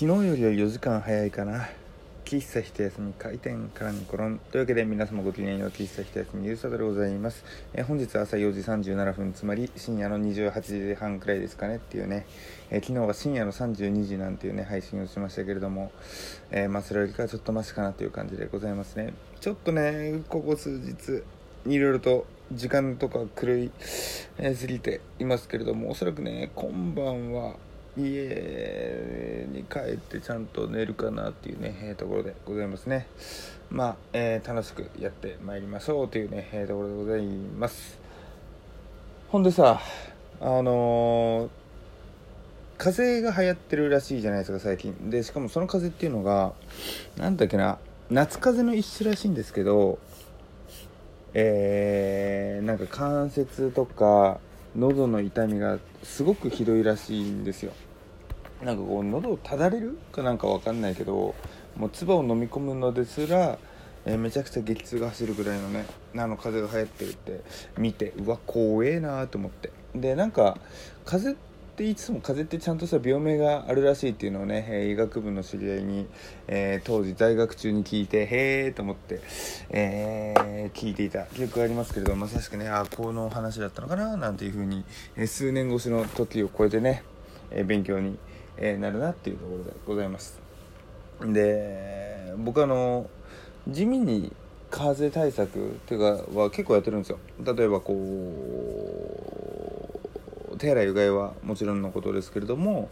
昨日よりは4時間早いかな。喫茶一休み開店からにコロンというわけで皆様ごきげんよう喫茶一休みゆうさとでございます、え、本日朝4時37分つまり深夜の28時半くらいですかね。っていうね、え、昨日は深夜の32時なんていうね配信をしましたけれども、えー、まあそれよりかはちょっとマシかなという感じでございますね。ちょっとねここ数日いろいろと時間とか狂いすぎていますけれどもおそらくね今晩は家に帰ってちゃんと寝るかなっていうね、えー、ところでございますね。まあ、えー、楽しくやってまいりましょうというね、えー、ところでございます。ほんでさあのー、風邪が流行ってるらしいじゃないですか最近。でしかもその風邪っていうのが何だっけな夏風邪の一種らしいんですけどえー、なんか関節とか喉の痛みがすごくひどいらしいんですよ。なんかこう喉をただれるかなんかわかんないけどもう唾を飲み込むのですら、えー、めちゃくちゃ激痛が走るぐらいのねあの風邪が流行ってるって見てうわ怖えなと思って。でなんか風邪っていつも風邪ってちゃんとした病名があるらしいっていうのをね、えー、医学部の知り合いに、えー、当時在学中に聞いてへえと思って、えー、聞いていた記憶がありますけれどまさしくねあこの話だったのかななんていうふうに、え数年越しの時を超えてね、え勉強に、えなるなっていうところでございます。で僕あの地味に風邪対策っていうかは結構やってるんですよ。例えばこう手洗いうがいはもちろんのことですけれども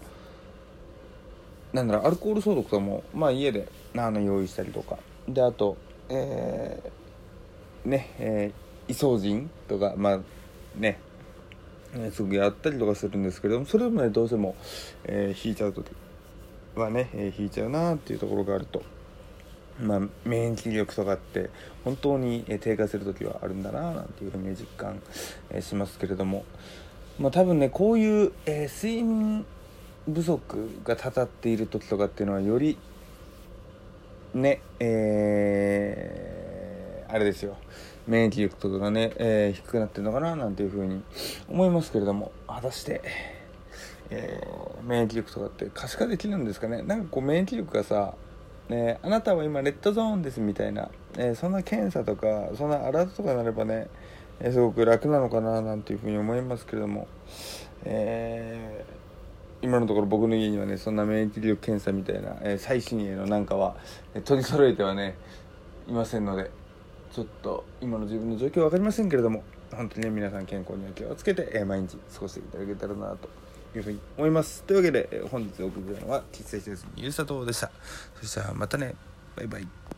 なんだろうアルコール消毒とかも、まあ、家であの用意したりとかであとえー、ねえー、イソジンとかまあねすぐやったりとかするんですけれどもそれでもねどうしても、えー、引いちゃう時はね、えー、引いちゃうなっていうところがあると。まあ、免疫力とかって本当に低下する時はあるんだななんていうふうに実感しますけれども、まあ、多分ねこういう、えー、睡眠不足がたたっている時とかっていうのはよりねえー、あれですよ。免疫力とかがね、えー、低くなってるのかななんていうふうに思いますけれども。果たして、えー、免疫力とかって可視化できるんですかね？なんかこう免疫力がさね、あなたは今レッドゾーンですみたいな、え、そんな検査とかそんなアラートとかなればね、え、すごく楽なのかななんていうふうに思いますけれども、えー、今のところ僕の家にはねそんな免疫力検査みたいな、え最新鋭のなんかは、え取り揃えてはねいませんのでちょっと今の自分の状況分かりませんけれども本当にね皆さん健康には気をつけて、えー、毎日過ごしていただけたらなというふうに思います。というわけで、えー、本日お送りしたのは喫茶室ゆうさとでした。そしたらまたね。バイバイ。